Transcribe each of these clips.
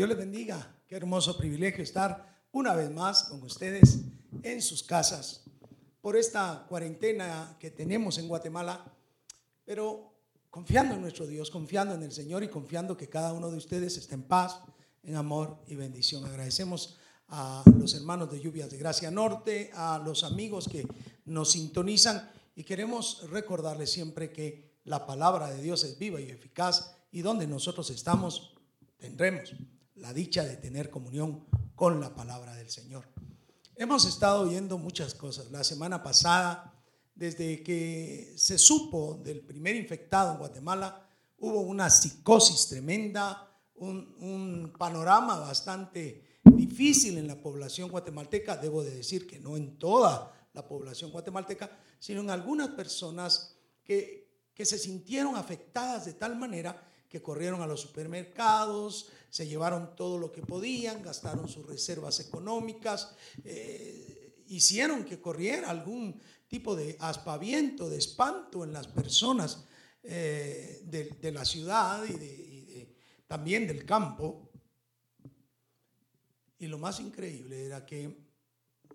Dios les bendiga. Qué hermoso privilegio estar una vez más con ustedes en sus casas por esta cuarentena que tenemos en Guatemala, pero confiando en nuestro Dios, confiando en el Señor y confiando que cada uno de ustedes esté en paz, en amor y bendición. Agradecemos a los hermanos de Lluvias de Gracia Norte, a los amigos que nos sintonizan y queremos recordarles siempre que la palabra de Dios es viva y eficaz y donde nosotros estamos tendremos la dicha de tener comunión con la palabra del Señor. Hemos estado oyendo muchas cosas. La semana pasada, desde que se supo del primer infectado en Guatemala, hubo una psicosis tremenda, un, un panorama bastante difícil en la población guatemalteca. Debo de decir que no en toda la población guatemalteca, sino en algunas personas que, que se sintieron afectadas de tal manera que corrieron a los supermercados, se llevaron todo lo que podían, gastaron sus reservas económicas, eh, hicieron que corriera algún tipo de aspaviento, de espanto en las personas eh, de, la ciudad y, también del campo. Y lo más increíble era que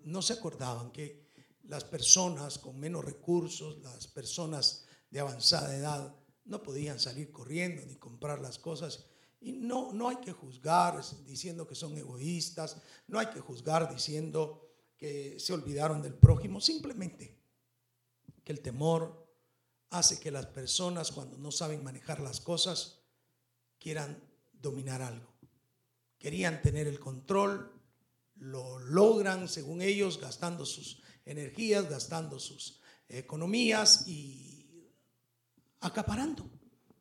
no se acordaban que las personas con menos recursos, las personas de avanzada edad, no podían salir corriendo ni comprar las cosas. Y no, no hay que juzgar diciendo que son egoístas, no hay que juzgar diciendo que se olvidaron del prójimo, simplemente que el temor hace que las personas cuando no saben manejar las cosas quieran dominar algo. Querían tener el control, lo logran según ellos gastando sus energías, gastando sus economías y acaparando,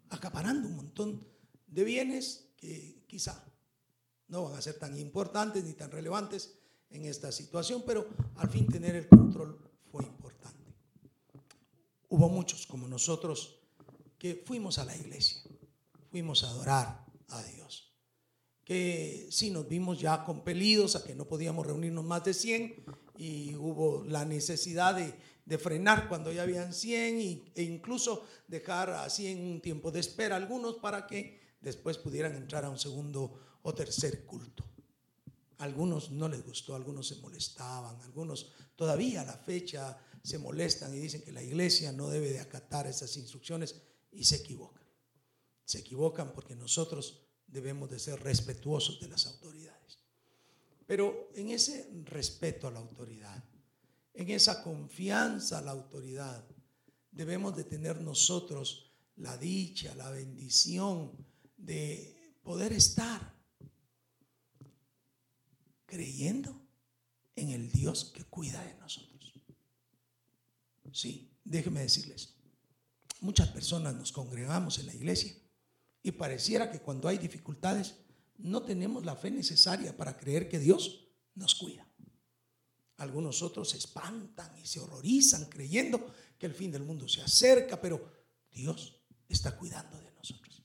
acaparando un montón de bienes que quizá no van a ser tan importantes ni tan relevantes en esta situación, pero al fin tener el control fue importante. Hubo muchos como nosotros que fuimos a la iglesia, fuimos a adorar a Dios, que sí nos vimos ya compelidos a que no podíamos reunirnos más de 100 y hubo la necesidad de de frenar cuando ya habían 100 e incluso dejar así en un tiempo de espera algunos para que después pudieran entrar a un segundo o tercer culto. algunos no les gustó, algunos se molestaban, algunos todavía a la fecha se molestan y dicen que la iglesia no debe de acatar esas instrucciones y se equivocan. Se equivocan porque nosotros debemos de ser respetuosos de las autoridades. Pero en ese respeto a la autoridad, en esa confianza a la autoridad, debemos de tener nosotros la dicha, la bendición de poder estar creyendo en el Dios que cuida de nosotros. Sí, déjeme decirles, muchas personas nos congregamos en la iglesia y pareciera que cuando hay dificultades no tenemos la fe necesaria para creer que Dios nos cuida. Algunos otros se espantan y se horrorizan creyendo que el fin del mundo se acerca, pero Dios está cuidando de nosotros.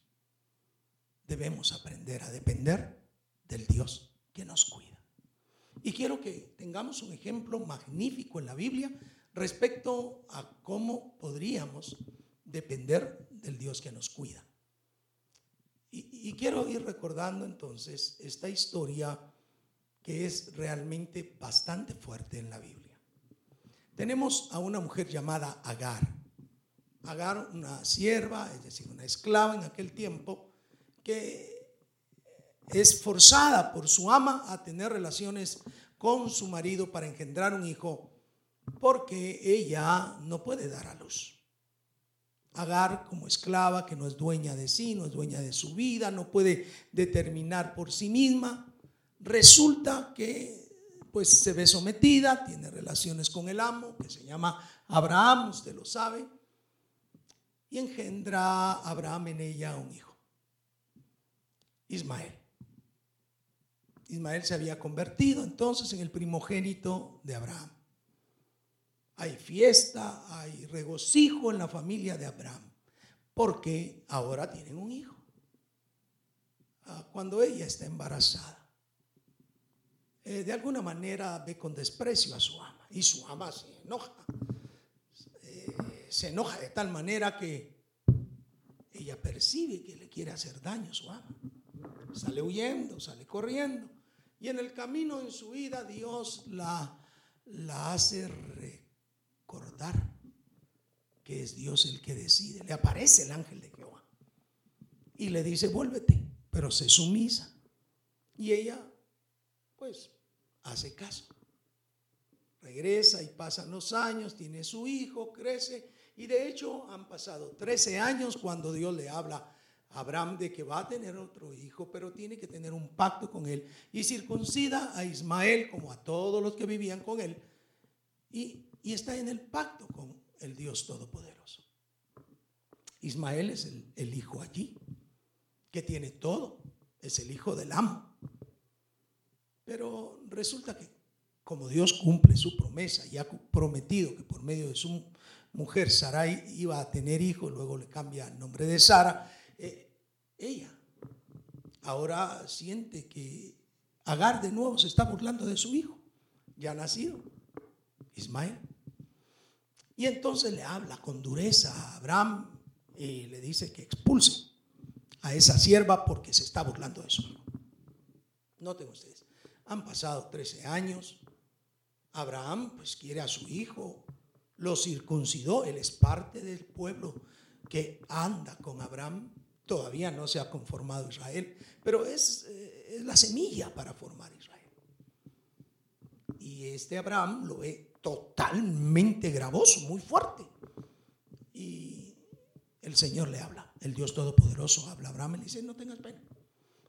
Debemos aprender a depender del Dios que nos cuida. Y quiero que tengamos un ejemplo magnífico en la Biblia respecto a cómo podríamos depender del Dios que nos cuida. Y, quiero ir recordando entonces esta historia que es realmente bastante fuerte en la Biblia. Tenemos a una mujer llamada Agar. Agar, una sierva, es decir, una esclava en aquel tiempo, que es forzada por su ama a tener relaciones con su marido para engendrar un hijo, porque ella no puede dar a luz. Agar como esclava que no es dueña de sí, no es dueña de su vida, no puede determinar por sí misma, resulta que pues se ve sometida, tiene relaciones con el amo, que se llama Abraham, usted lo sabe, y engendra Abraham en ella un hijo, Ismael. Ismael se había convertido entonces en el primogénito de Abraham. Hay fiesta, hay regocijo en la familia de Abraham, porque ahora tienen un hijo. Ah, cuando ella está embarazada, eh, de alguna manera ve con desprecio a su ama y su ama se enoja. Eh, se enoja de tal manera que ella percibe que le quiere hacer daño a su ama. Sale huyendo, sale corriendo. Y en el camino en su vida Dios la, la hace recordar que es Dios el que decide. Le aparece el ángel de Jehová y le dice, vuélvete, pero se sumisa. Y ella, pues, hace caso. Regresa y pasan los años, tiene su hijo, crece. Y de hecho han pasado 13 años cuando Dios le habla Abraham de que va a tener otro hijo, pero tiene que tener un pacto con él y circuncida a Ismael como a todos los que vivían con él y, está en el pacto con el Dios Todopoderoso. Ismael es el, hijo allí, que tiene todo, es el hijo del amo. Pero resulta que como Dios cumple su promesa y ha prometido que por medio de su mujer Sarai iba a tener hijos, luego le cambia el nombre de Sara, eh, ella ahora siente que Agar de nuevo se está burlando de su hijo, ya nacido, Ismael. Y entonces le habla con dureza a Abraham y le dice que expulse a esa sierva porque se está burlando de su hijo. Noten ustedes, han pasado 13 años, Abraham pues quiere a su hijo, lo circuncidó, él es parte del pueblo que anda con Abraham Todavía no se ha conformado Israel, pero es, eh, es la semilla para formar Israel. Y este Abraham lo ve totalmente gravoso, muy fuerte. Y el Señor le habla, el Dios Todopoderoso habla a Abraham y le dice, no tengas pena,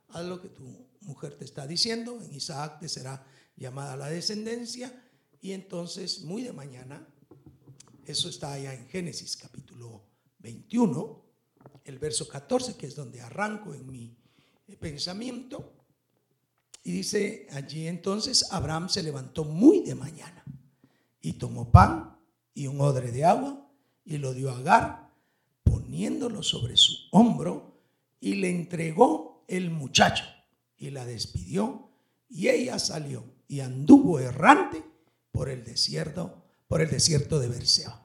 haz lo que tu mujer te está diciendo, en Isaac te será llamada la descendencia. Y entonces, muy de mañana, eso está allá en Génesis capítulo 21, el verso 14, que es donde arranco en mi eh, pensamiento. Y dice allí entonces, Abraham se levantó muy de mañana y tomó pan y un odre de agua y lo dio a Agar, poniéndolo sobre su hombro y le entregó el muchacho y la despidió y ella salió y anduvo errante por el desierto, por el desierto de Berseba.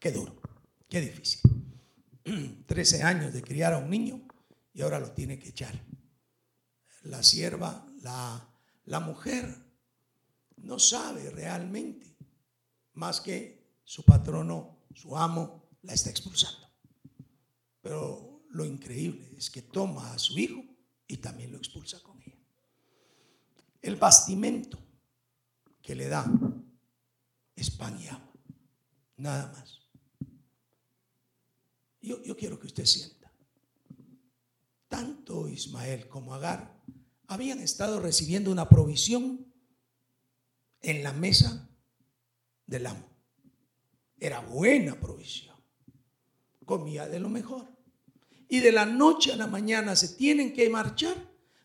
Qué duro, qué difícil. 13 años de criar a un niño y ahora lo tiene que echar. La sierva, la, la mujer, no sabe realmente más que su patrono, su amo, la está expulsando. Pero lo increíble es que toma a su hijo y también lo expulsa con ella. El bastimento que le da es pan y agua, nada más. Yo, quiero que usted sienta. Tanto Ismael como Agar habían estado recibiendo una provisión en la mesa del amo. Era buena provisión. Comía de lo mejor. Y de la noche a la mañana se tienen que marchar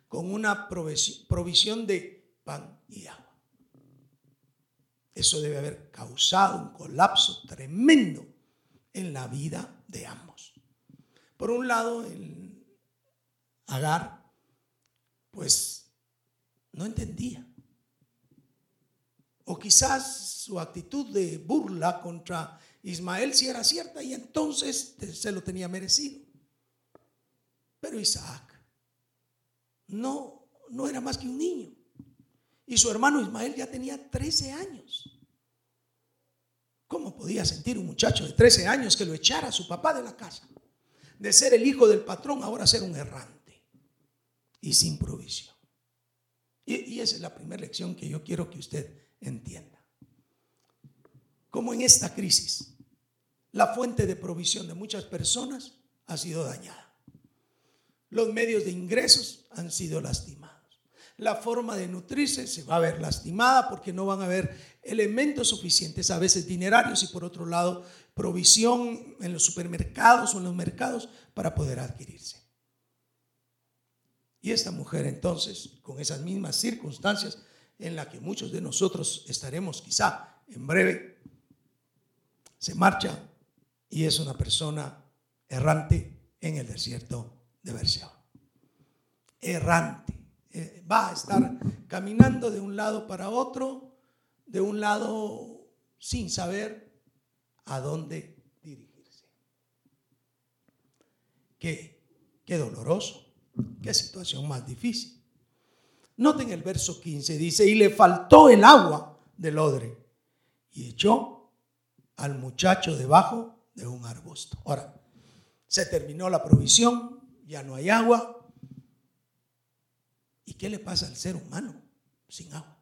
con una provisión de pan y agua. Eso debe haber causado un colapso tremendo en la vida de ambos. Por un lado, el Agar, pues no entendía. O quizás su actitud de burla contra Ismael si era cierta y entonces se lo tenía merecido. Pero Isaac no, no era más que un niño. Y su hermano Ismael ya tenía 13 años. ¿Cómo podía sentir un muchacho de 13 años que lo echara a su papá de la casa? De ser el hijo del patrón, ahora ser un errante y sin provisión. Y, esa es la primera lección que yo quiero que usted entienda. Como en esta crisis, la fuente de provisión de muchas personas ha sido dañada. Los medios de ingresos han sido lastimados la forma de nutrirse se va a ver lastimada porque no van a haber elementos suficientes, a veces dinerarios y por otro lado provisión en los supermercados o en los mercados para poder adquirirse. Y esta mujer entonces, con esas mismas circunstancias en las que muchos de nosotros estaremos quizá en breve, se marcha y es una persona errante en el desierto de Berseba. Errante eh, va a estar caminando de un lado para otro, de un lado sin saber a dónde dirigirse. Qué, qué doloroso. Qué situación más difícil. Noten el verso 15, dice, y le faltó el agua del odre y echó al muchacho debajo de un arbusto. Ahora, se terminó la provisión, ya no hay agua. ¿Y qué le pasa al ser humano sin agua?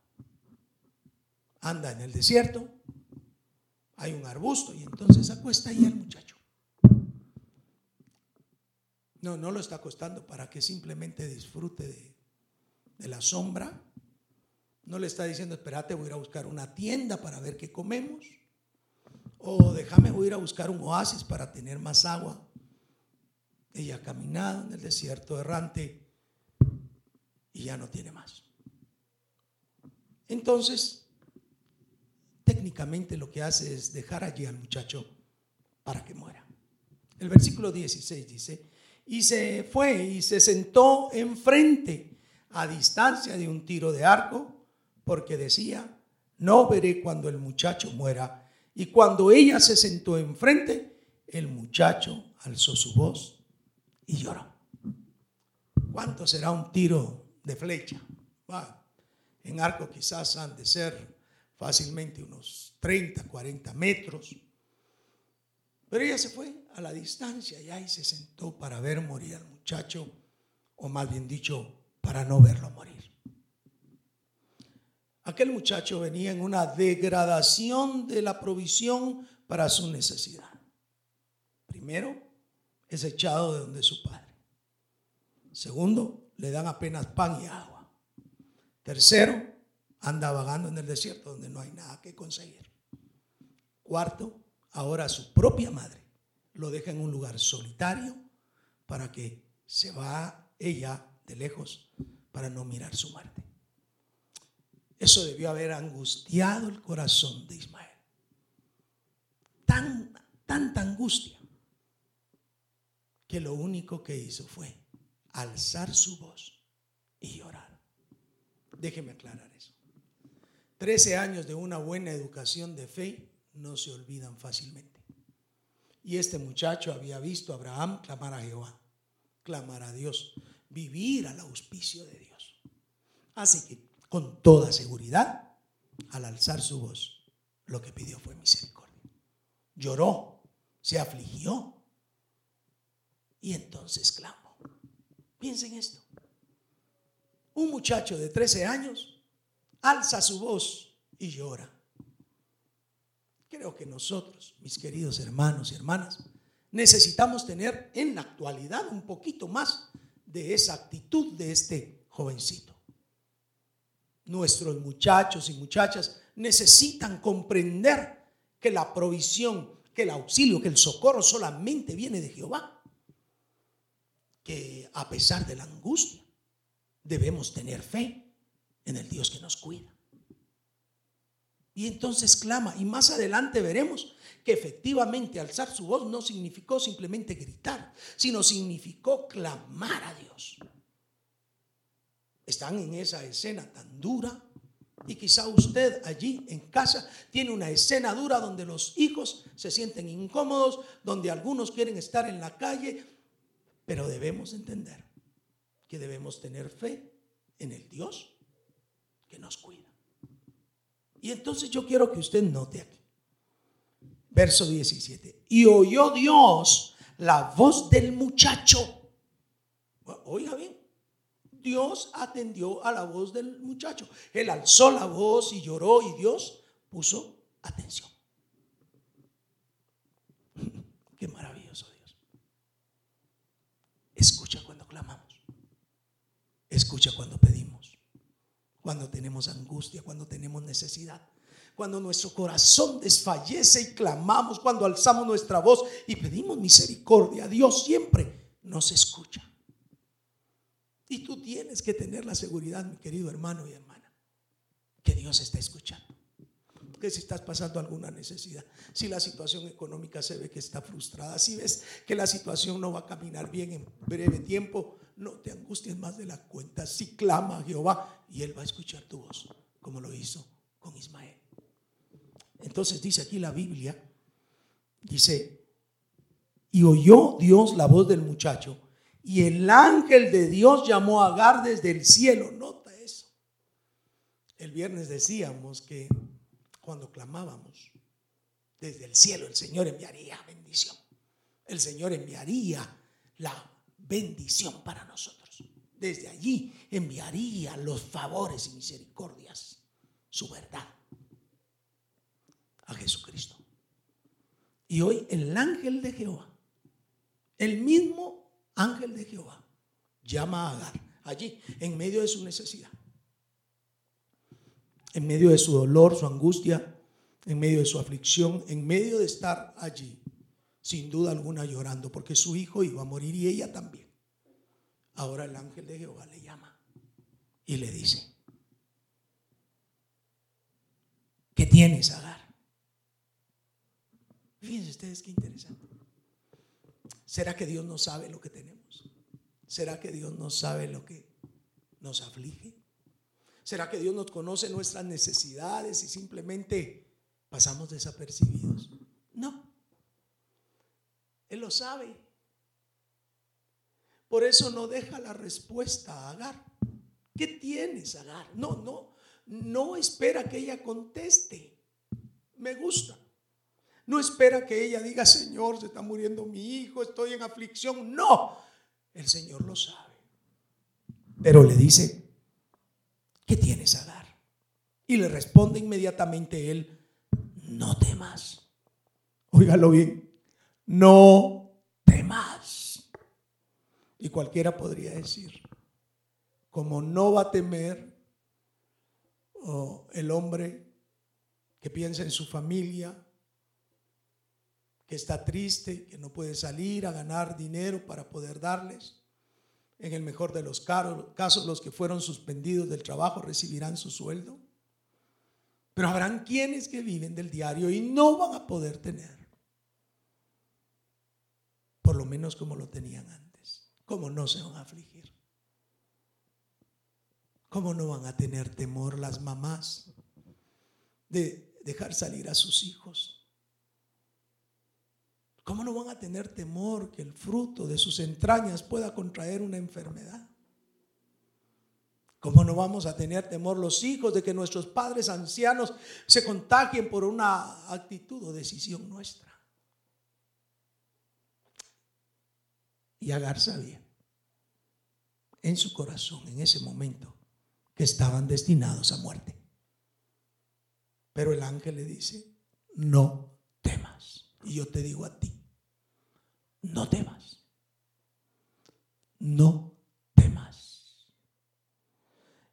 Anda en el desierto, hay un arbusto y entonces acuesta ahí al muchacho. No, no lo está acostando para que simplemente disfrute de, la sombra. No le está diciendo, espérate, voy a ir a buscar una tienda para ver qué comemos. O déjame, voy a ir a buscar un oasis para tener más agua. Ella ha caminado en el desierto errante y ya no tiene más. Entonces, técnicamente lo que hace es dejar allí al muchacho para que muera. El versículo 16 dice, y se fue y se sentó enfrente a distancia de un tiro de arco, porque decía, no veré cuando el muchacho muera. Y cuando ella se sentó enfrente, el muchacho alzó su voz y lloró. ¿Cuánto será un tiro de flecha? en arco quizás han de ser fácilmente unos 30, 40 metros. Pero ella se fue a la distancia y ahí se sentó para ver morir al muchacho, o más bien dicho, para no verlo morir. Aquel muchacho venía en una degradación de la provisión para su necesidad. Primero, es echado de donde su padre. Segundo, le dan apenas pan y agua. Tercero, anda vagando en el desierto donde no hay nada que conseguir. Cuarto, ahora su propia madre lo deja en un lugar solitario para que se va ella de lejos para no mirar su muerte. Eso debió haber angustiado el corazón de Ismael. Tan, tanta angustia que lo único que hizo fue alzar su voz y llorar. Déjeme aclarar eso. Trece años de una buena educación de fe no se olvidan fácilmente. Y este muchacho había visto a Abraham clamar a Jehová, clamar a Dios, vivir al auspicio de Dios. Así que, con toda seguridad, al alzar su voz, lo que pidió fue misericordia. Lloró, se afligió y entonces clamó. Piensen esto. Un muchacho de 13 años alza su voz y llora. Creo que nosotros, mis queridos hermanos y hermanas, necesitamos tener en la actualidad un poquito más de esa actitud de este jovencito. Nuestros muchachos y muchachas necesitan comprender que la provisión, que el auxilio, que el socorro solamente viene de Jehová. Que a pesar de la angustia, debemos tener fe en el Dios que nos cuida. Y entonces clama. Y más adelante veremos que efectivamente alzar su voz no significó simplemente gritar, sino significó clamar a Dios. Están en esa escena tan dura. Y quizá usted allí en casa tiene una escena dura donde los hijos se sienten incómodos, donde algunos quieren estar en la calle, pero debemos entender que debemos tener fe en el Dios que nos cuida. Y entonces yo quiero que usted note aquí. Verso 17. Y oyó Dios la voz del muchacho. Oiga bien. Dios atendió a la voz del muchacho. Él alzó la voz y lloró y Dios puso atención. Qué maravilloso Dios. Escucha cuando clamamos. Escucha cuando pedimos cuando tenemos angustia, cuando tenemos necesidad, cuando nuestro corazón desfallece y clamamos, cuando alzamos nuestra voz y pedimos misericordia. Dios siempre nos escucha. Y tú tienes que tener la seguridad, mi querido hermano y hermana, que Dios está escuchando. Que si estás pasando alguna necesidad, si la situación económica se ve que está frustrada, si ves que la situación no va a caminar bien en breve tiempo, no te angusties más de la cuenta. Si clama a Jehová y Él va a escuchar tu voz, como lo hizo con Ismael. Entonces dice aquí la Biblia, dice, y oyó Dios la voz del muchacho Y el ángel de Dios llamó a Agar desde el cielo. Nota eso. El viernes decíamos que cuando clamábamos desde el cielo, el Señor enviaría bendición. El Señor enviaría la bendición para nosotros. Desde allí enviaría los favores y misericordias, su verdad, a Jesucristo. Y hoy el ángel de Jehová, el mismo ángel de Jehová, llama a Agar allí, en medio de su necesidad, en medio de su dolor, su angustia, en medio de su aflicción, en medio de estar allí, sin duda alguna llorando, porque su hijo iba a morir y ella también. Ahora el ángel de Jehová le llama y le dice, ¿qué tienes, Agar? Fíjense ustedes qué interesante. ¿Será que Dios no sabe lo que tenemos? ¿Será que Dios no sabe lo que nos aflige? ¿Será que Dios nos conoce nuestras necesidades y simplemente pasamos desapercibidos? Él lo sabe. Por eso no deja la respuesta a Agar. ¿Qué tienes, Agar? No, no, no espera que ella conteste. Me gusta. No espera que ella diga, Señor, se está muriendo mi hijo, estoy en aflicción. No, el Señor lo sabe. Pero le dice, ¿qué tienes, Agar? Y le responde inmediatamente él, no temas. Óigalo bien, no temas. Y cualquiera podría decir, como no va a temer el hombre que piensa en su familia, que está triste, que no puede salir a ganar dinero para poder darles. En el mejor de los casos, los que fueron suspendidos del trabajo recibirán su sueldo. Pero habrán quienes que viven del diario y no van a poder tener, lo menos como lo tenían antes. ¿cómo no se van a afligir? ¿Cómo no van a tener temor las mamás de dejar salir a sus hijos? ¿Cómo no van a tener temor que el fruto de sus entrañas pueda contraer una enfermedad? ¿Cómo no vamos a tener temor los hijos de que nuestros padres ancianos se contagien por una actitud o decisión nuestra? Y Agar sabía en su corazón en ese momento que estaban destinados a muerte. Pero el ángel le dice, no temas. Y yo te digo a ti, no temas. No temas.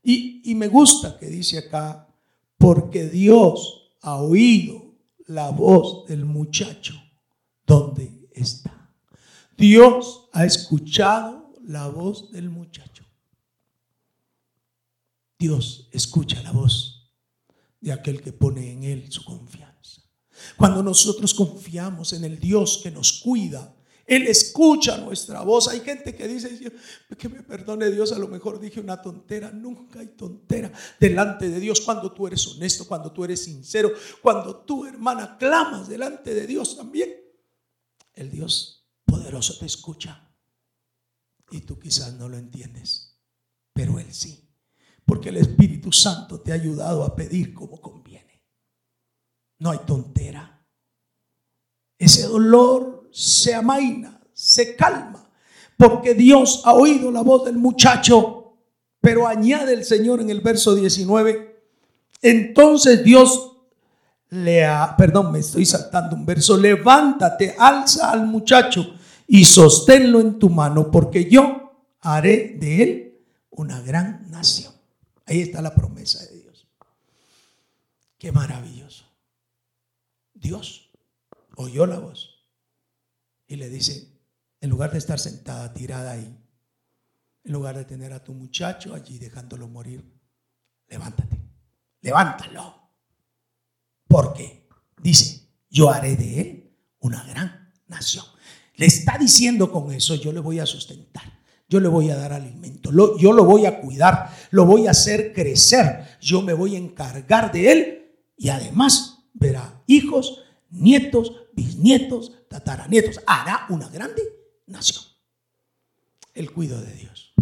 Y, y me gusta que dice acá, porque Dios ha oído la voz del muchacho donde está. Dios ha escuchado la voz del muchacho. Dios escucha la voz de aquel que pone en él su confianza. Cuando nosotros confiamos en el Dios que nos cuida, Él escucha nuestra voz. Hay gente que dice, que me perdone Dios, a lo mejor dije una tontera. Nunca hay tontera delante de Dios cuando tú eres honesto, cuando tú eres sincero, cuando tú, hermana, clamas delante de Dios también. El Dios poderoso te escucha. Y tú quizás no lo entiendes, pero Él sí. Porque el Espíritu Santo te ha ayudado a pedir como conviene. No hay tontera. Ese dolor se amaina, se calma, porque Dios ha oído la voz del muchacho. Pero añade el Señor en el verso 19, entonces Dios le ha, perdón, me estoy saltando un verso, levántate, alza al muchacho y sosténlo en tu mano, porque yo haré de él una gran nación. Ahí está la promesa de Dios. Qué maravilloso. Dios oyó la voz y le dice, en lugar de estar sentada, tirada ahí, en lugar de tener a tu muchacho allí dejándolo morir, levántate, levántalo. Porque dice, yo haré de él una gran nación. Le está diciendo con eso, yo le voy a sustentar, yo le voy a dar alimento, yo lo voy a cuidar, lo voy a hacer crecer, yo me voy a encargar de él y además verá hijos, nietos, bisnietos, tataranietos, hará una grande nación. el cuidado de Dios.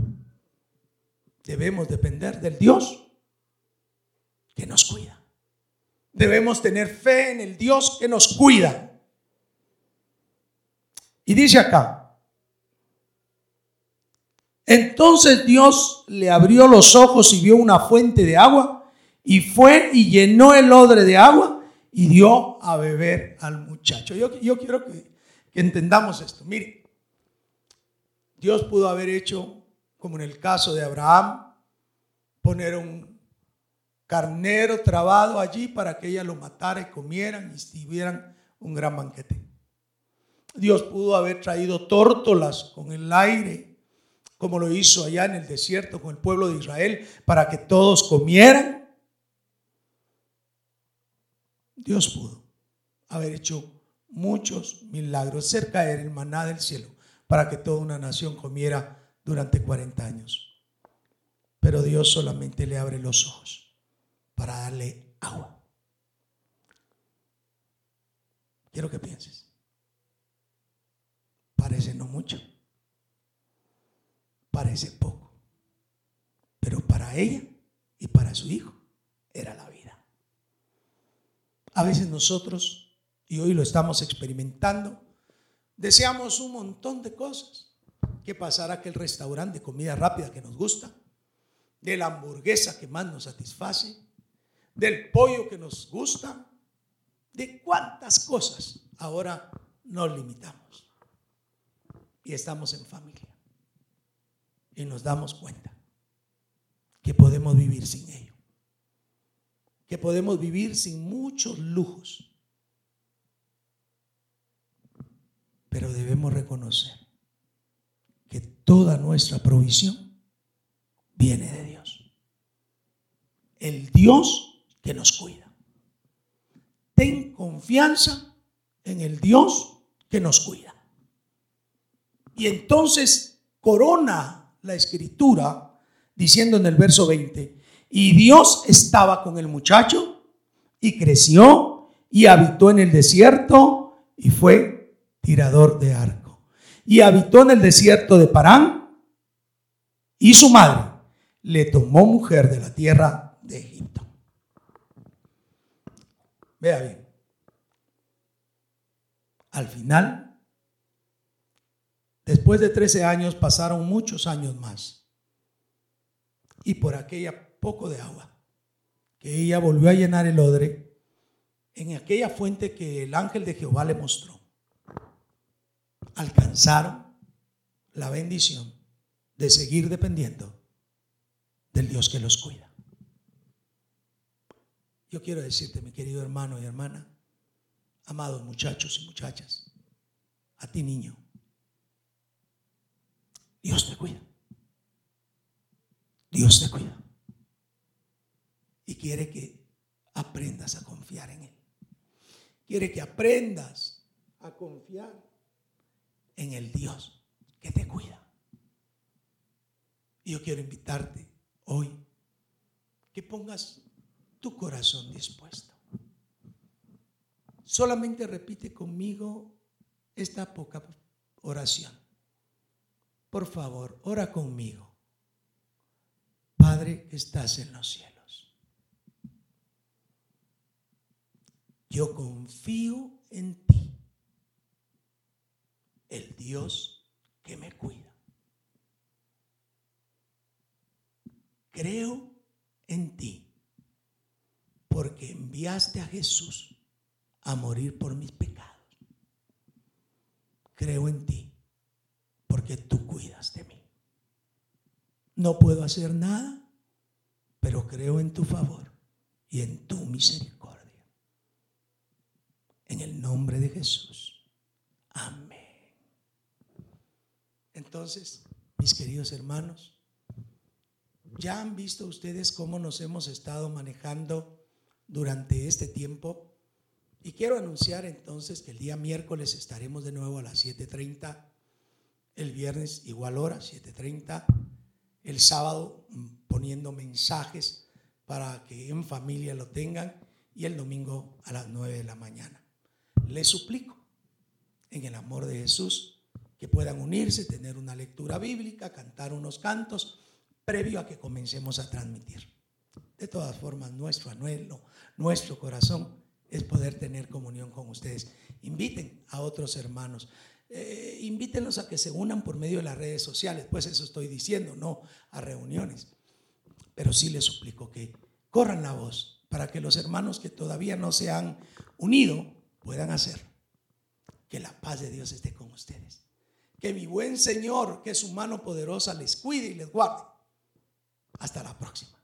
Debemos depender del Dios que nos cuida. Debemos tener fe en el Dios que nos cuida. Y dice acá, entonces Dios le abrió los ojos y vio una fuente de agua y fue y llenó el odre de agua y dio a beber al muchacho. Yo, quiero que, que entendamos esto. Mire, Dios pudo haber hecho, como en el caso de Abraham, poner un carnero trabado allí para que ella lo matara y comieran y tuvieran un gran banquete. Dios pudo haber traído tórtolas con el aire, como lo hizo allá en el desierto con el pueblo de Israel, para que todos comieran. Dios pudo haber hecho muchos milagros, hacer caer el maná del cielo para que toda una nación comiera durante 40 años. Pero Dios solamente le abre los ojos para darle agua. Quiero que pienses. Parece no mucho. Parece poco. Pero para ella y para su hijo era la vida. A veces nosotros, y hoy lo estamos experimentando, deseamos un montón de cosas. Que pasara aquel restaurante de comida rápida que nos gusta, de la hamburguesa que más nos satisface, del pollo que nos gusta, de cuántas cosas ahora nos limitamos y estamos en familia. Y nos damos cuenta que podemos vivir sin ello. Que podemos vivir sin muchos lujos. Pero debemos reconocer que toda nuestra provisión viene de Dios. El Dios que nos cuida. Ten confianza en el Dios que nos cuida. Y entonces corona la escritura diciendo en el verso 20, y Dios estaba con el muchacho y creció y habitó en el desierto y fue tirador de arco. Y habitó en el desierto de Parán y su madre le tomó mujer de la tierra de Egipto. Vea bien. Al final Después de 13 años pasaron muchos años más. Y por aquella poco de agua que ella volvió a llenar el odre en aquella fuente que el ángel de Jehová le mostró, alcanzaron la bendición de seguir dependiendo del Dios que los cuida. Yo quiero decirte, mi querido hermano y hermana, amados muchachos y muchachas, a ti niño, Dios te cuida. Dios te cuida. Y quiere que aprendas a confiar en Él. Quiere que aprendas a confiar en el Dios que te cuida. Y yo quiero invitarte hoy que pongas tu corazón dispuesto. Solamente repite conmigo esta poca oración. Por favor, ora conmigo. Padre estás en los cielos. Yo confío en ti, el Dios que me cuida. Creo en ti, porque enviaste a Jesús a morir por mis pecados. Creo en ti porque tú cuidas de mí. No puedo hacer nada, pero creo en tu favor y en tu misericordia. En el nombre de Jesús. Amén. Entonces, mis queridos hermanos, ya han visto ustedes cómo nos hemos estado manejando durante este tiempo. Y quiero anunciar entonces que el día miércoles estaremos de nuevo a las 7.30 el viernes igual hora, 7.30. El sábado mm, poniendo mensajes para que en familia lo tengan. Y el domingo a las 9 de la mañana. Les suplico, en el amor de Jesús, que puedan unirse, tener una lectura bíblica, cantar unos cantos, previo a que comencemos a transmitir. De todas formas, nuestro anhelo, nuestro corazón es poder tener comunión con ustedes. Inviten a otros hermanos. Eh, invítenlos a que se unan por medio de las redes sociales. Pues eso estoy diciendo, no a reuniones. Pero sí les suplico que corran la voz para que los hermanos que todavía no se han unido puedan hacerlo. Que la paz de Dios esté con ustedes. Que mi buen Señor, que su mano poderosa les cuide y les guarde. Hasta la próxima.